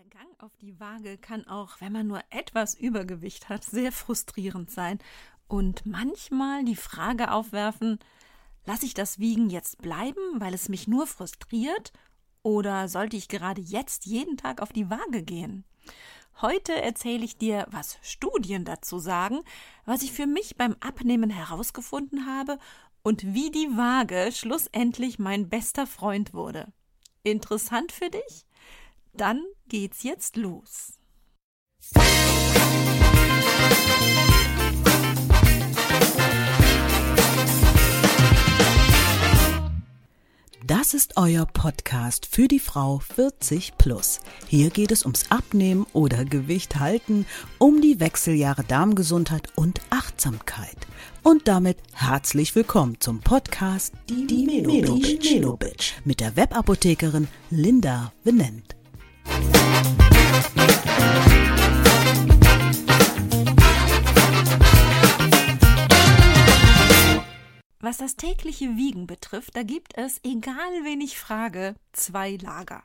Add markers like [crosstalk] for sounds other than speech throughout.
Der Gang auf die Waage kann auch, wenn man nur etwas Übergewicht hat, sehr frustrierend sein und manchmal die Frage aufwerfen, lasse ich das Wiegen jetzt bleiben, weil es mich nur frustriert, oder sollte ich gerade jetzt jeden Tag auf die Waage gehen? Heute erzähle ich dir, was Studien dazu sagen, was ich für mich beim Abnehmen herausgefunden habe und wie die Waage schlussendlich mein bester Freund wurde. Interessant für dich? Dann geht's jetzt los. Das ist euer Podcast für die Frau 40 plus. Hier geht es ums Abnehmen oder Gewicht halten, um die Wechseljahre Darmgesundheit und Achtsamkeit. Und damit herzlich willkommen zum Podcast Die, die Melo-Bitch mit der Webapothekerin Linda Venent. Was das tägliche Wiegen betrifft, da gibt es, egal wen ich frage, zwei Lager.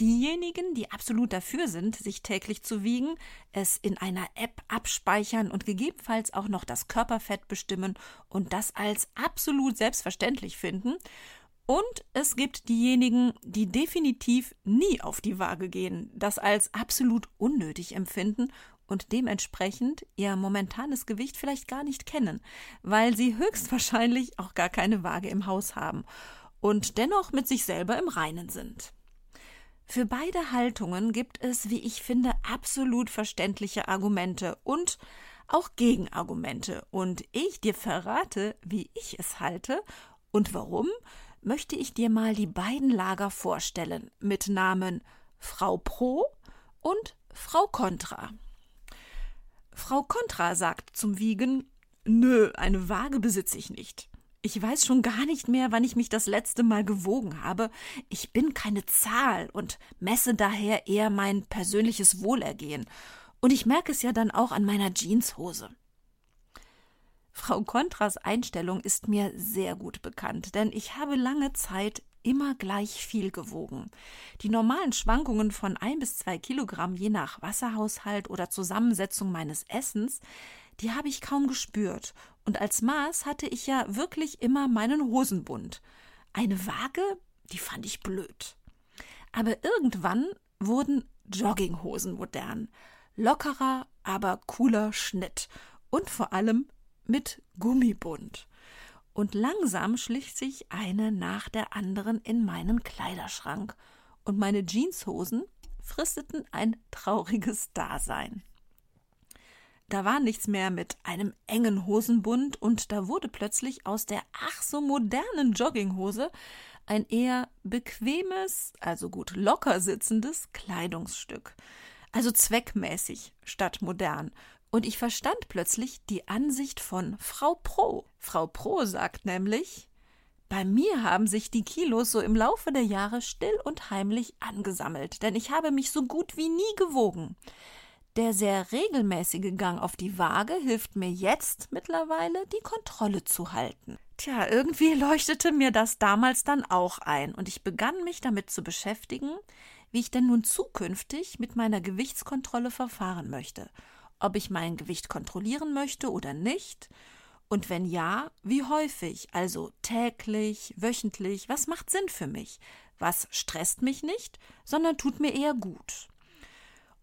Diejenigen, die absolut dafür sind, sich täglich zu wiegen, es in einer App abspeichern und gegebenenfalls auch noch das Körperfett bestimmen und das als absolut selbstverständlich finden, und es gibt diejenigen, die definitiv nie auf die Waage gehen, das als absolut unnötig empfinden und dementsprechend ihr momentanes Gewicht vielleicht gar nicht kennen, weil sie höchstwahrscheinlich auch gar keine Waage im Haus haben und dennoch mit sich selber im Reinen sind. Für beide Haltungen gibt es, wie ich finde, absolut verständliche Argumente und auch Gegenargumente, und ich dir verrate, wie ich es halte und warum möchte ich dir mal die beiden Lager vorstellen mit Namen Frau Pro und Frau Contra. Frau Contra sagt zum Wiegen Nö, eine Waage besitze ich nicht. Ich weiß schon gar nicht mehr, wann ich mich das letzte Mal gewogen habe. Ich bin keine Zahl und messe daher eher mein persönliches Wohlergehen. Und ich merke es ja dann auch an meiner Jeanshose. Frau Kontras Einstellung ist mir sehr gut bekannt, denn ich habe lange Zeit immer gleich viel gewogen. Die normalen Schwankungen von ein bis zwei Kilogramm je nach Wasserhaushalt oder Zusammensetzung meines Essens, die habe ich kaum gespürt, und als Maß hatte ich ja wirklich immer meinen Hosenbund. Eine Waage, die fand ich blöd. Aber irgendwann wurden Jogginghosen modern. Lockerer, aber cooler Schnitt und vor allem mit Gummibund. Und langsam schlich sich eine nach der anderen in meinen Kleiderschrank, und meine Jeanshosen fristeten ein trauriges Dasein. Da war nichts mehr mit einem engen Hosenbund, und da wurde plötzlich aus der ach so modernen Jogginghose ein eher bequemes, also gut locker sitzendes Kleidungsstück. Also zweckmäßig statt modern und ich verstand plötzlich die Ansicht von Frau Pro. Frau Pro sagt nämlich, bei mir haben sich die Kilos so im Laufe der Jahre still und heimlich angesammelt, denn ich habe mich so gut wie nie gewogen. Der sehr regelmäßige Gang auf die Waage hilft mir jetzt mittlerweile, die Kontrolle zu halten. Tja, irgendwie leuchtete mir das damals dann auch ein, und ich begann mich damit zu beschäftigen, wie ich denn nun zukünftig mit meiner Gewichtskontrolle verfahren möchte ob ich mein Gewicht kontrollieren möchte oder nicht, und wenn ja, wie häufig, also täglich, wöchentlich, was macht Sinn für mich, was stresst mich nicht, sondern tut mir eher gut.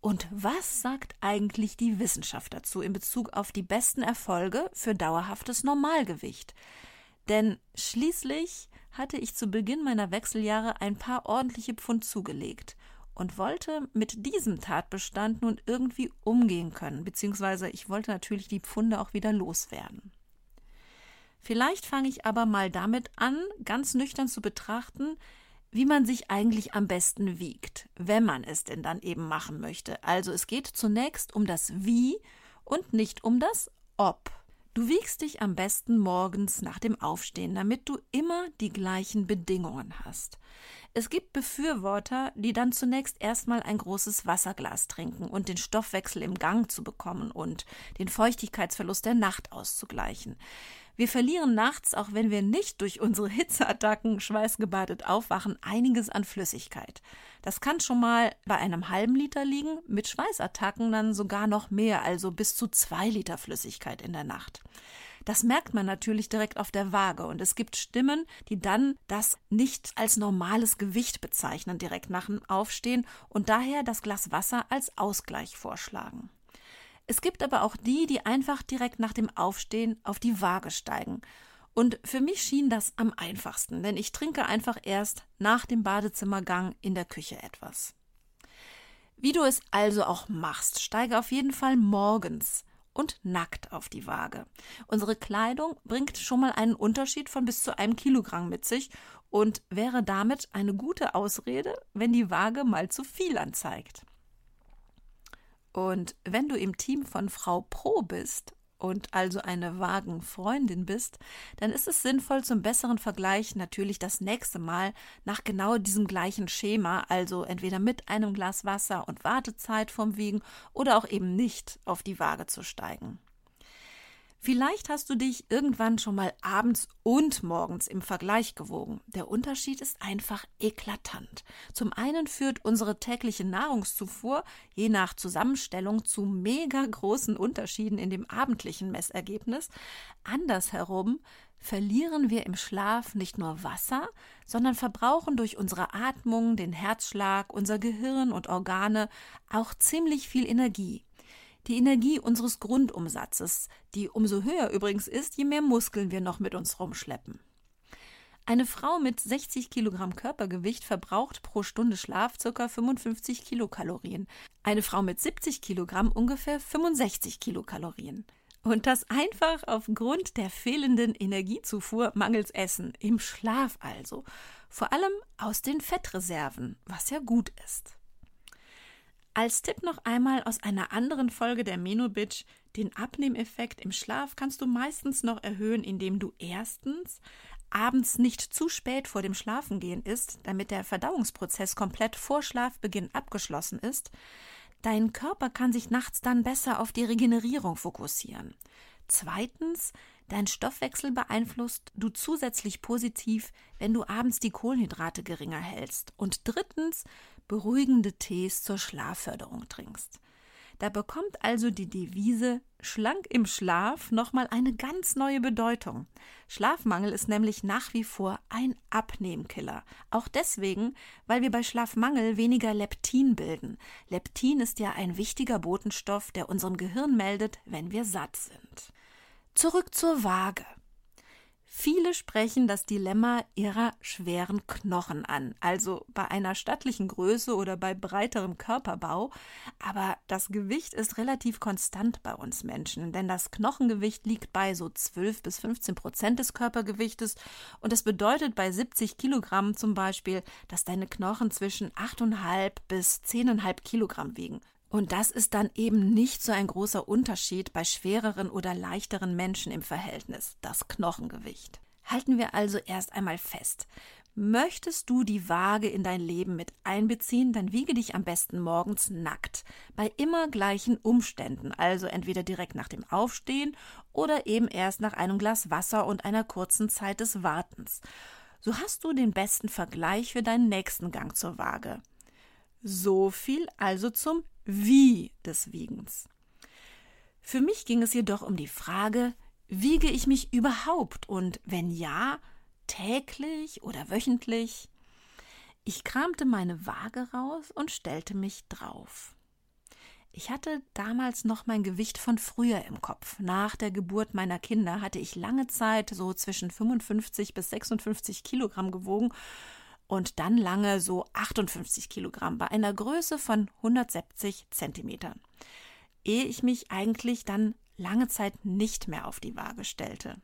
Und was sagt eigentlich die Wissenschaft dazu in Bezug auf die besten Erfolge für dauerhaftes Normalgewicht? Denn schließlich hatte ich zu Beginn meiner Wechseljahre ein paar ordentliche Pfund zugelegt und wollte mit diesem Tatbestand nun irgendwie umgehen können, beziehungsweise ich wollte natürlich die Pfunde auch wieder loswerden. Vielleicht fange ich aber mal damit an, ganz nüchtern zu betrachten, wie man sich eigentlich am besten wiegt, wenn man es denn dann eben machen möchte. Also es geht zunächst um das Wie und nicht um das Ob. Du wiegst dich am besten morgens nach dem Aufstehen, damit du immer die gleichen Bedingungen hast. Es gibt Befürworter, die dann zunächst erstmal ein großes Wasserglas trinken und den Stoffwechsel im Gang zu bekommen und den Feuchtigkeitsverlust der Nacht auszugleichen. Wir verlieren nachts, auch wenn wir nicht durch unsere Hitzeattacken schweißgebadet aufwachen, einiges an Flüssigkeit. Das kann schon mal bei einem halben Liter liegen, mit Schweißattacken dann sogar noch mehr, also bis zu zwei Liter Flüssigkeit in der Nacht. Das merkt man natürlich direkt auf der Waage und es gibt Stimmen, die dann das nicht als normales Gewicht bezeichnen direkt nach dem Aufstehen und daher das Glas Wasser als Ausgleich vorschlagen. Es gibt aber auch die, die einfach direkt nach dem Aufstehen auf die Waage steigen. Und für mich schien das am einfachsten, denn ich trinke einfach erst nach dem Badezimmergang in der Küche etwas. Wie du es also auch machst, steige auf jeden Fall morgens und nackt auf die Waage. Unsere Kleidung bringt schon mal einen Unterschied von bis zu einem Kilogramm mit sich und wäre damit eine gute Ausrede, wenn die Waage mal zu viel anzeigt. Und wenn du im Team von Frau Pro bist und also eine Wagenfreundin bist, dann ist es sinnvoll, zum besseren Vergleich natürlich das nächste Mal nach genau diesem gleichen Schema, also entweder mit einem Glas Wasser und Wartezeit vom Wiegen oder auch eben nicht auf die Waage zu steigen. Vielleicht hast du dich irgendwann schon mal abends und morgens im Vergleich gewogen. Der Unterschied ist einfach eklatant. Zum einen führt unsere tägliche Nahrungszufuhr je nach Zusammenstellung zu mega großen Unterschieden in dem abendlichen Messergebnis. Andersherum verlieren wir im Schlaf nicht nur Wasser, sondern verbrauchen durch unsere Atmung, den Herzschlag, unser Gehirn und Organe auch ziemlich viel Energie die Energie unseres Grundumsatzes, die umso höher übrigens ist, je mehr Muskeln wir noch mit uns rumschleppen. Eine Frau mit 60 Kilogramm Körpergewicht verbraucht pro Stunde Schlaf ca. 55 Kilokalorien. Eine Frau mit 70 Kilogramm ungefähr 65 Kilokalorien. Und das einfach aufgrund der fehlenden Energiezufuhr mangels Essen, im Schlaf also. Vor allem aus den Fettreserven, was ja gut ist. Als Tipp noch einmal aus einer anderen Folge der Menobitch, den Abnehmeffekt im Schlaf kannst du meistens noch erhöhen, indem du erstens abends nicht zu spät vor dem Schlafengehen isst, damit der Verdauungsprozess komplett vor Schlafbeginn abgeschlossen ist. Dein Körper kann sich nachts dann besser auf die Regenerierung fokussieren. Zweitens, dein Stoffwechsel beeinflusst du zusätzlich positiv, wenn du abends die Kohlenhydrate geringer hältst. Und drittens, beruhigende Tees zur Schlafförderung trinkst. Da bekommt also die Devise schlank im Schlaf nochmal eine ganz neue Bedeutung. Schlafmangel ist nämlich nach wie vor ein Abnehmkiller. Auch deswegen, weil wir bei Schlafmangel weniger Leptin bilden. Leptin ist ja ein wichtiger Botenstoff, der unserem Gehirn meldet, wenn wir satt sind. Zurück zur Waage. Viele sprechen das Dilemma ihrer schweren Knochen an, also bei einer stattlichen Größe oder bei breiterem Körperbau, aber das Gewicht ist relativ konstant bei uns Menschen, denn das Knochengewicht liegt bei so 12 bis 15 Prozent des Körpergewichtes und das bedeutet bei 70 Kilogramm zum Beispiel, dass deine Knochen zwischen 8,5 bis 10,5 Kilogramm wiegen. Und das ist dann eben nicht so ein großer Unterschied bei schwereren oder leichteren Menschen im Verhältnis, das Knochengewicht. Halten wir also erst einmal fest. Möchtest du die Waage in dein Leben mit einbeziehen, dann wiege dich am besten morgens nackt, bei immer gleichen Umständen, also entweder direkt nach dem Aufstehen oder eben erst nach einem Glas Wasser und einer kurzen Zeit des Wartens. So hast du den besten Vergleich für deinen nächsten Gang zur Waage. So viel also zum wie des Wiegens. Für mich ging es jedoch um die Frage, wiege ich mich überhaupt und wenn ja, täglich oder wöchentlich? Ich kramte meine Waage raus und stellte mich drauf. Ich hatte damals noch mein Gewicht von früher im Kopf. Nach der Geburt meiner Kinder hatte ich lange Zeit so zwischen 55 bis 56 Kilogramm gewogen und dann lange so 58 Kilogramm bei einer Größe von 170 Zentimetern. Ehe ich mich eigentlich dann lange Zeit nicht mehr auf die Waage stellte.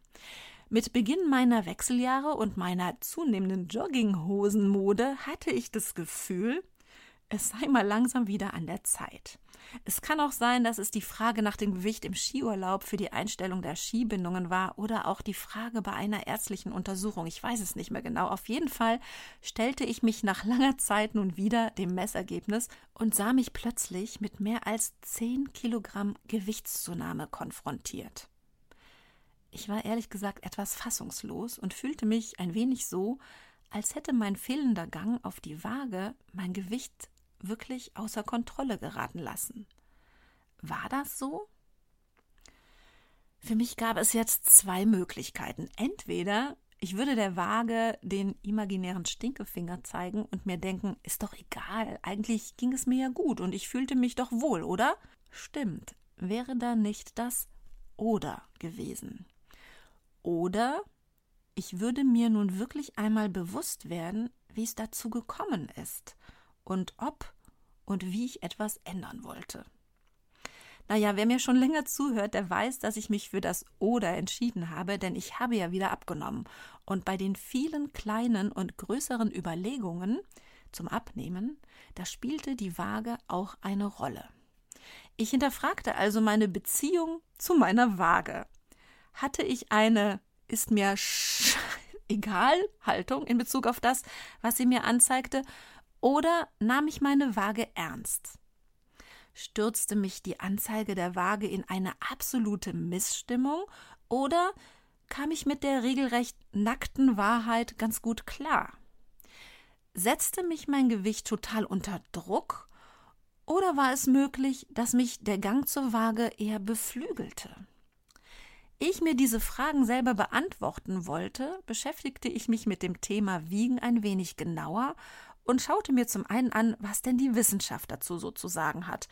Mit Beginn meiner Wechseljahre und meiner zunehmenden Jogginghosenmode hatte ich das Gefühl, es sei mal langsam wieder an der Zeit. Es kann auch sein, dass es die Frage nach dem Gewicht im Skiurlaub für die Einstellung der Skibindungen war oder auch die Frage bei einer ärztlichen Untersuchung. Ich weiß es nicht mehr genau. Auf jeden Fall stellte ich mich nach langer Zeit nun wieder dem Messergebnis und sah mich plötzlich mit mehr als 10 Kilogramm Gewichtszunahme konfrontiert. Ich war ehrlich gesagt etwas fassungslos und fühlte mich ein wenig so, als hätte mein fehlender Gang auf die Waage mein Gewicht wirklich außer Kontrolle geraten lassen. War das so? Für mich gab es jetzt zwei Möglichkeiten. Entweder ich würde der Waage den imaginären Stinkefinger zeigen und mir denken, ist doch egal, eigentlich ging es mir ja gut und ich fühlte mich doch wohl, oder? Stimmt, wäre da nicht das oder gewesen. Oder ich würde mir nun wirklich einmal bewusst werden, wie es dazu gekommen ist und ob und wie ich etwas ändern wollte. Naja, wer mir schon länger zuhört, der weiß, dass ich mich für das Oder entschieden habe, denn ich habe ja wieder abgenommen. Und bei den vielen kleinen und größeren Überlegungen zum Abnehmen, da spielte die Waage auch eine Rolle. Ich hinterfragte also meine Beziehung zu meiner Waage. Hatte ich eine ist mir [laughs] egal Haltung in Bezug auf das, was sie mir anzeigte, oder nahm ich meine Waage ernst? Stürzte mich die Anzeige der Waage in eine absolute Missstimmung oder kam ich mit der regelrecht nackten Wahrheit ganz gut klar? Setzte mich mein Gewicht total unter Druck oder war es möglich, dass mich der Gang zur Waage eher beflügelte? Ich mir diese Fragen selber beantworten wollte, beschäftigte ich mich mit dem Thema Wiegen ein wenig genauer und schaute mir zum einen an, was denn die Wissenschaft dazu sozusagen hat.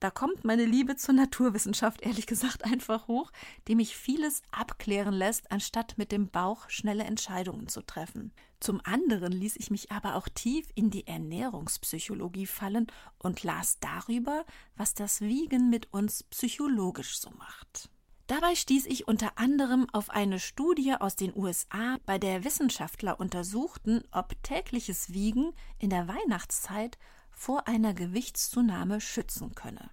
Da kommt meine Liebe zur Naturwissenschaft ehrlich gesagt einfach hoch, die mich vieles abklären lässt, anstatt mit dem Bauch schnelle Entscheidungen zu treffen. Zum anderen ließ ich mich aber auch tief in die Ernährungspsychologie fallen und las darüber, was das Wiegen mit uns psychologisch so macht. Dabei stieß ich unter anderem auf eine Studie aus den USA, bei der Wissenschaftler untersuchten, ob tägliches Wiegen in der Weihnachtszeit vor einer Gewichtszunahme schützen könne.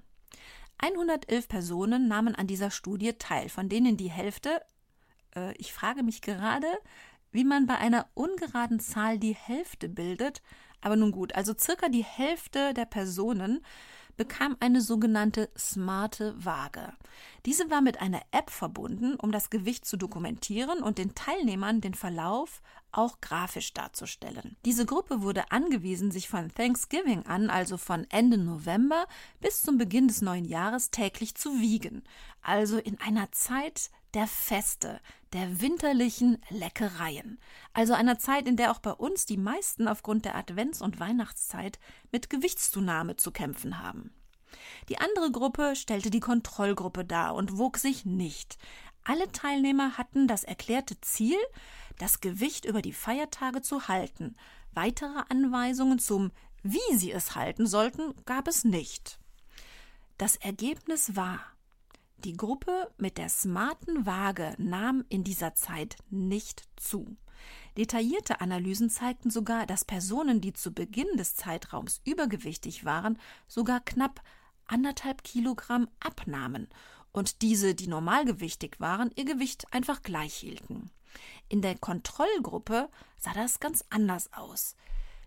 111 Personen nahmen an dieser Studie teil, von denen die Hälfte, äh, ich frage mich gerade, wie man bei einer ungeraden Zahl die Hälfte bildet, aber nun gut, also circa die Hälfte der Personen bekam eine sogenannte smarte Waage. Diese war mit einer App verbunden, um das Gewicht zu dokumentieren und den Teilnehmern den Verlauf auch grafisch darzustellen. Diese Gruppe wurde angewiesen, sich von Thanksgiving an, also von Ende November bis zum Beginn des neuen Jahres täglich zu wiegen, also in einer Zeit der Feste, der winterlichen Leckereien, also einer Zeit, in der auch bei uns die meisten aufgrund der Advents- und Weihnachtszeit mit Gewichtszunahme zu kämpfen haben. Die andere Gruppe stellte die Kontrollgruppe dar und wog sich nicht. Alle Teilnehmer hatten das erklärte Ziel, das Gewicht über die Feiertage zu halten. Weitere Anweisungen zum wie sie es halten sollten, gab es nicht. Das Ergebnis war, die Gruppe mit der smarten Waage nahm in dieser Zeit nicht zu. Detaillierte Analysen zeigten sogar, dass Personen, die zu Beginn des Zeitraums übergewichtig waren, sogar knapp anderthalb Kilogramm abnahmen und diese, die normalgewichtig waren, ihr Gewicht einfach gleich hielten. In der Kontrollgruppe sah das ganz anders aus.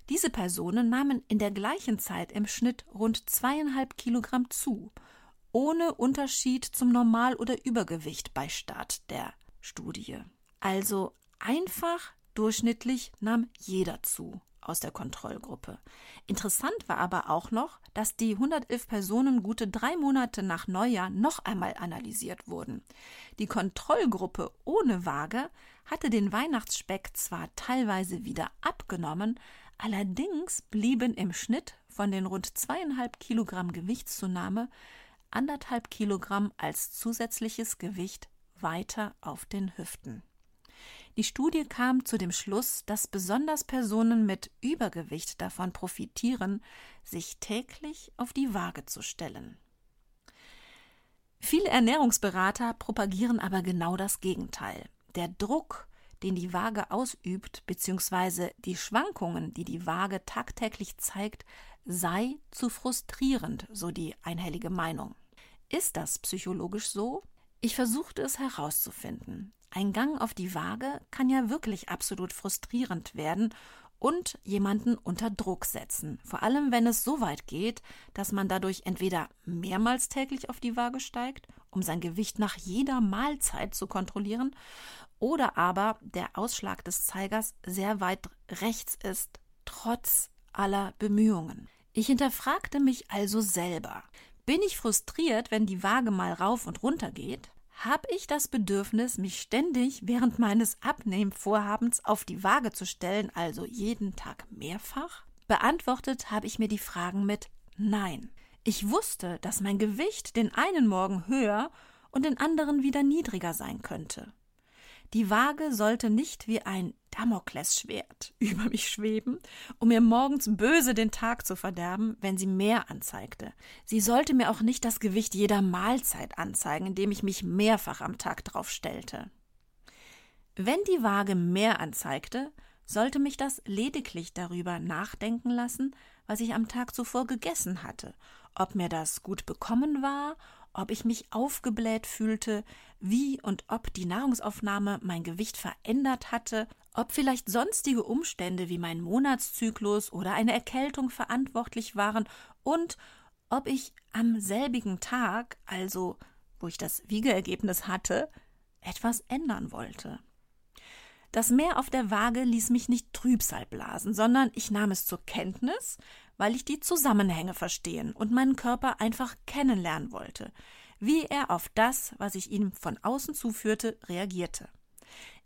Diese Personen nahmen in der gleichen Zeit im Schnitt rund zweieinhalb Kilogramm zu ohne Unterschied zum Normal- oder Übergewicht bei Start der Studie. Also einfach durchschnittlich nahm jeder zu aus der Kontrollgruppe. Interessant war aber auch noch, dass die 111 Personen gute drei Monate nach Neujahr noch einmal analysiert wurden. Die Kontrollgruppe ohne Waage hatte den Weihnachtsspeck zwar teilweise wieder abgenommen, allerdings blieben im Schnitt von den rund zweieinhalb Kilogramm Gewichtszunahme anderthalb Kilogramm als zusätzliches Gewicht weiter auf den Hüften. Die Studie kam zu dem Schluss, dass besonders Personen mit Übergewicht davon profitieren, sich täglich auf die Waage zu stellen. Viele Ernährungsberater propagieren aber genau das Gegenteil. Der Druck, den die Waage ausübt, bzw. die Schwankungen, die die Waage tagtäglich zeigt, sei zu frustrierend, so die einhellige Meinung. Ist das psychologisch so? Ich versuchte es herauszufinden. Ein Gang auf die Waage kann ja wirklich absolut frustrierend werden und jemanden unter Druck setzen. Vor allem, wenn es so weit geht, dass man dadurch entweder mehrmals täglich auf die Waage steigt um sein Gewicht nach jeder Mahlzeit zu kontrollieren, oder aber der Ausschlag des Zeigers sehr weit rechts ist, trotz aller Bemühungen. Ich hinterfragte mich also selber. Bin ich frustriert, wenn die Waage mal rauf und runter geht? Habe ich das Bedürfnis, mich ständig während meines Abnehmvorhabens auf die Waage zu stellen, also jeden Tag mehrfach? Beantwortet habe ich mir die Fragen mit Nein. Ich wusste, dass mein Gewicht den einen Morgen höher und den anderen wieder niedriger sein könnte. Die Waage sollte nicht wie ein Damoklesschwert [laughs] über mich schweben, um mir morgens böse den Tag zu verderben, wenn sie mehr anzeigte. Sie sollte mir auch nicht das Gewicht jeder Mahlzeit anzeigen, indem ich mich mehrfach am Tag drauf stellte. Wenn die Waage mehr anzeigte, sollte mich das lediglich darüber nachdenken lassen, was ich am Tag zuvor gegessen hatte, ob mir das gut bekommen war ob ich mich aufgebläht fühlte, wie und ob die Nahrungsaufnahme mein Gewicht verändert hatte, ob vielleicht sonstige Umstände wie mein Monatszyklus oder eine Erkältung verantwortlich waren und ob ich am selbigen Tag, also wo ich das Wiegeergebnis hatte, etwas ändern wollte. Das Meer auf der Waage ließ mich nicht Trübsal blasen, sondern ich nahm es zur Kenntnis, weil ich die Zusammenhänge verstehen und meinen Körper einfach kennenlernen wollte, wie er auf das, was ich ihm von außen zuführte, reagierte.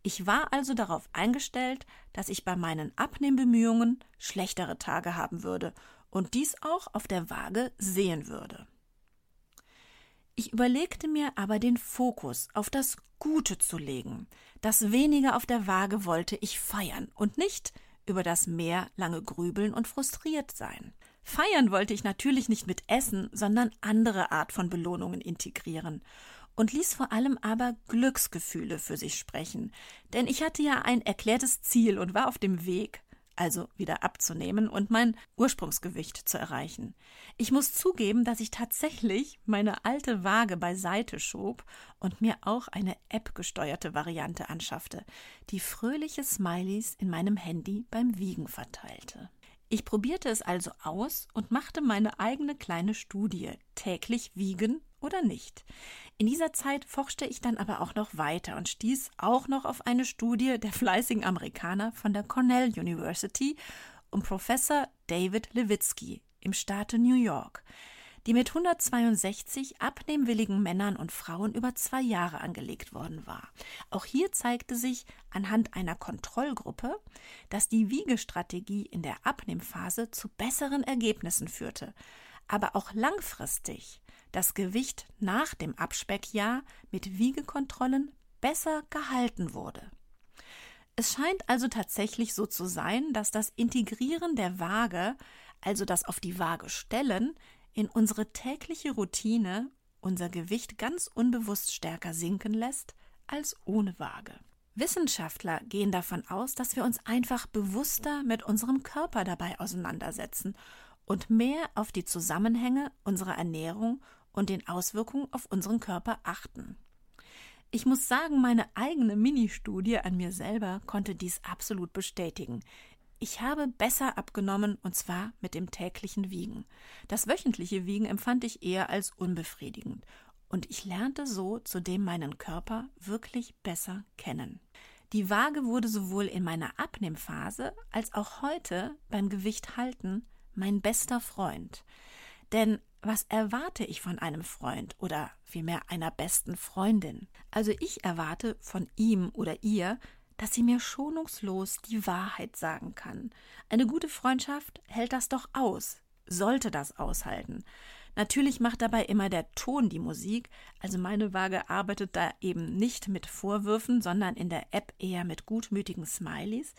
Ich war also darauf eingestellt, dass ich bei meinen Abnehmbemühungen schlechtere Tage haben würde und dies auch auf der Waage sehen würde. Ich überlegte mir aber den Fokus auf das Gute zu legen. Das weniger auf der Waage wollte ich feiern und nicht über das Meer lange grübeln und frustriert sein. Feiern wollte ich natürlich nicht mit Essen, sondern andere Art von Belohnungen integrieren und ließ vor allem aber Glücksgefühle für sich sprechen, denn ich hatte ja ein erklärtes Ziel und war auf dem Weg also wieder abzunehmen und mein Ursprungsgewicht zu erreichen. Ich muss zugeben, dass ich tatsächlich meine alte Waage beiseite schob und mir auch eine App-gesteuerte Variante anschaffte, die fröhliche Smileys in meinem Handy beim Wiegen verteilte. Ich probierte es also aus und machte meine eigene kleine Studie täglich wiegen oder nicht. In dieser Zeit forschte ich dann aber auch noch weiter und stieß auch noch auf eine Studie der fleißigen Amerikaner von der Cornell University um Professor David Levitsky im Staate New York, die mit 162 abnehmwilligen Männern und Frauen über zwei Jahre angelegt worden war. Auch hier zeigte sich anhand einer Kontrollgruppe, dass die Wiegestrategie in der Abnehmphase zu besseren Ergebnissen führte, aber auch langfristig das Gewicht nach dem Abspeckjahr mit Wiegekontrollen besser gehalten wurde. Es scheint also tatsächlich so zu sein, dass das Integrieren der Waage, also das auf die Waage stellen, in unsere tägliche Routine unser Gewicht ganz unbewusst stärker sinken lässt als ohne Waage. Wissenschaftler gehen davon aus, dass wir uns einfach bewusster mit unserem Körper dabei auseinandersetzen und mehr auf die Zusammenhänge unserer Ernährung und den Auswirkungen auf unseren Körper achten. Ich muss sagen, meine eigene Ministudie an mir selber konnte dies absolut bestätigen. Ich habe besser abgenommen und zwar mit dem täglichen Wiegen. Das wöchentliche Wiegen empfand ich eher als unbefriedigend und ich lernte so zudem meinen Körper wirklich besser kennen. Die Waage wurde sowohl in meiner Abnehmphase als auch heute beim Gewicht halten mein bester Freund. Denn was erwarte ich von einem Freund oder vielmehr einer besten Freundin? Also ich erwarte von ihm oder ihr, dass sie mir schonungslos die Wahrheit sagen kann. Eine gute Freundschaft hält das doch aus, sollte das aushalten. Natürlich macht dabei immer der Ton die Musik, also meine Waage arbeitet da eben nicht mit Vorwürfen, sondern in der App eher mit gutmütigen Smileys,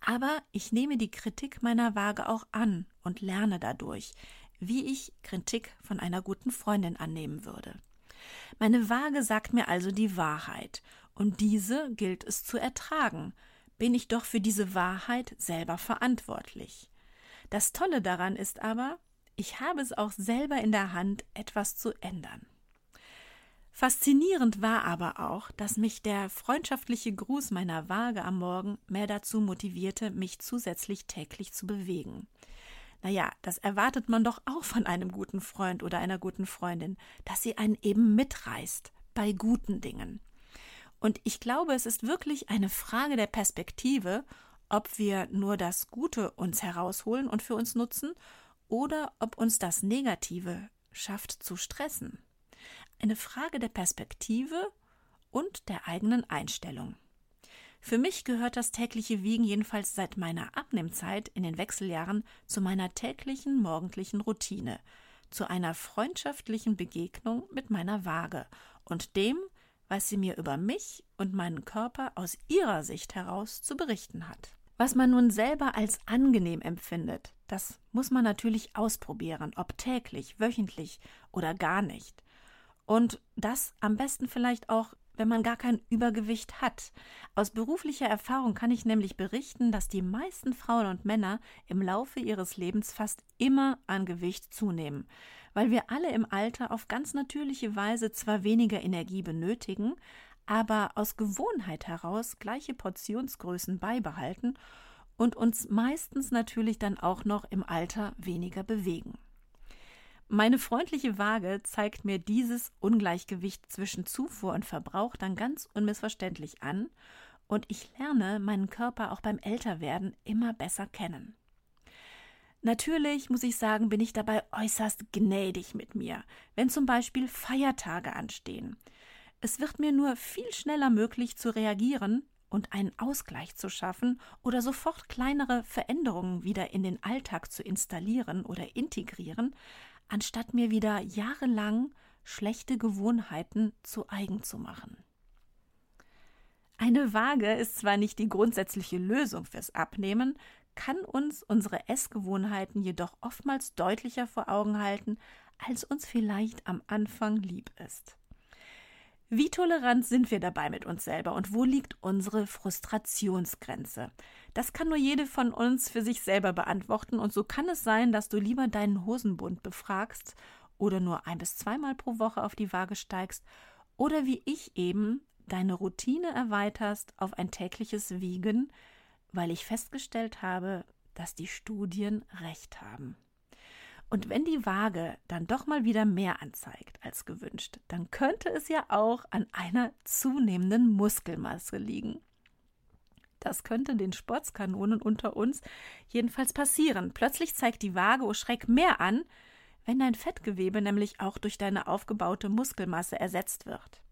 aber ich nehme die Kritik meiner Waage auch an und lerne dadurch, wie ich Kritik von einer guten Freundin annehmen würde. Meine Waage sagt mir also die Wahrheit, und diese gilt es zu ertragen. Bin ich doch für diese Wahrheit selber verantwortlich. Das Tolle daran ist aber, ich habe es auch selber in der Hand, etwas zu ändern. Faszinierend war aber auch, dass mich der freundschaftliche Gruß meiner Waage am Morgen mehr dazu motivierte, mich zusätzlich täglich zu bewegen. Naja, das erwartet man doch auch von einem guten Freund oder einer guten Freundin, dass sie einen eben mitreißt bei guten Dingen. Und ich glaube, es ist wirklich eine Frage der Perspektive, ob wir nur das Gute uns herausholen und für uns nutzen oder ob uns das Negative schafft zu stressen. Eine Frage der Perspektive und der eigenen Einstellung. Für mich gehört das tägliche Wiegen jedenfalls seit meiner Abnehmzeit in den Wechseljahren zu meiner täglichen morgendlichen Routine, zu einer freundschaftlichen Begegnung mit meiner Waage und dem, was sie mir über mich und meinen Körper aus ihrer Sicht heraus zu berichten hat. Was man nun selber als angenehm empfindet, das muss man natürlich ausprobieren, ob täglich, wöchentlich oder gar nicht. Und das am besten vielleicht auch wenn man gar kein Übergewicht hat. Aus beruflicher Erfahrung kann ich nämlich berichten, dass die meisten Frauen und Männer im Laufe ihres Lebens fast immer an Gewicht zunehmen, weil wir alle im Alter auf ganz natürliche Weise zwar weniger Energie benötigen, aber aus Gewohnheit heraus gleiche Portionsgrößen beibehalten und uns meistens natürlich dann auch noch im Alter weniger bewegen. Meine freundliche Waage zeigt mir dieses Ungleichgewicht zwischen Zufuhr und Verbrauch dann ganz unmissverständlich an und ich lerne meinen Körper auch beim Älterwerden immer besser kennen. Natürlich muss ich sagen, bin ich dabei äußerst gnädig mit mir, wenn zum Beispiel Feiertage anstehen. Es wird mir nur viel schneller möglich zu reagieren und einen Ausgleich zu schaffen oder sofort kleinere Veränderungen wieder in den Alltag zu installieren oder integrieren, anstatt mir wieder jahrelang schlechte Gewohnheiten zu eigen zu machen. Eine Waage ist zwar nicht die grundsätzliche Lösung fürs Abnehmen, kann uns unsere Essgewohnheiten jedoch oftmals deutlicher vor Augen halten, als uns vielleicht am Anfang lieb ist. Wie tolerant sind wir dabei mit uns selber und wo liegt unsere Frustrationsgrenze? Das kann nur jede von uns für sich selber beantworten und so kann es sein, dass du lieber deinen Hosenbund befragst oder nur ein bis zweimal pro Woche auf die Waage steigst oder wie ich eben deine Routine erweiterst auf ein tägliches Wiegen, weil ich festgestellt habe, dass die Studien recht haben. Und wenn die Waage dann doch mal wieder mehr anzeigt als gewünscht, dann könnte es ja auch an einer zunehmenden Muskelmasse liegen. Das könnte den Sportskanonen unter uns jedenfalls passieren. Plötzlich zeigt die Waage, oh Schreck, mehr an, wenn dein Fettgewebe nämlich auch durch deine aufgebaute Muskelmasse ersetzt wird.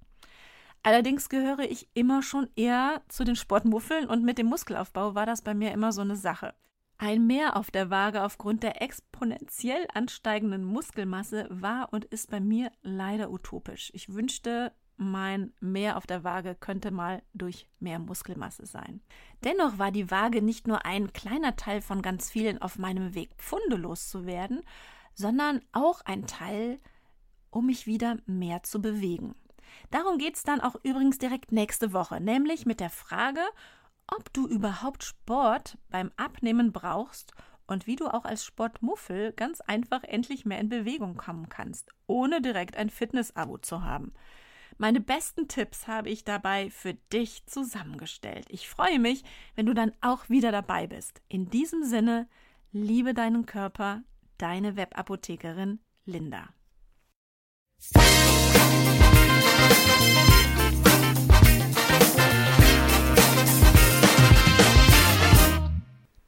Allerdings gehöre ich immer schon eher zu den Sportmuffeln und mit dem Muskelaufbau war das bei mir immer so eine Sache. Ein Mehr auf der Waage aufgrund der exponentiell ansteigenden Muskelmasse war und ist bei mir leider utopisch. Ich wünschte, mein Mehr auf der Waage könnte mal durch mehr Muskelmasse sein. Dennoch war die Waage nicht nur ein kleiner Teil von ganz vielen auf meinem Weg, Pfunde loszuwerden, sondern auch ein Teil, um mich wieder mehr zu bewegen. Darum geht es dann auch übrigens direkt nächste Woche, nämlich mit der Frage, ob du überhaupt Sport beim Abnehmen brauchst und wie du auch als Sportmuffel ganz einfach endlich mehr in Bewegung kommen kannst, ohne direkt ein Fitness-Abo zu haben. Meine besten Tipps habe ich dabei für dich zusammengestellt. Ich freue mich, wenn du dann auch wieder dabei bist. In diesem Sinne, liebe deinen Körper, deine Webapothekerin Linda.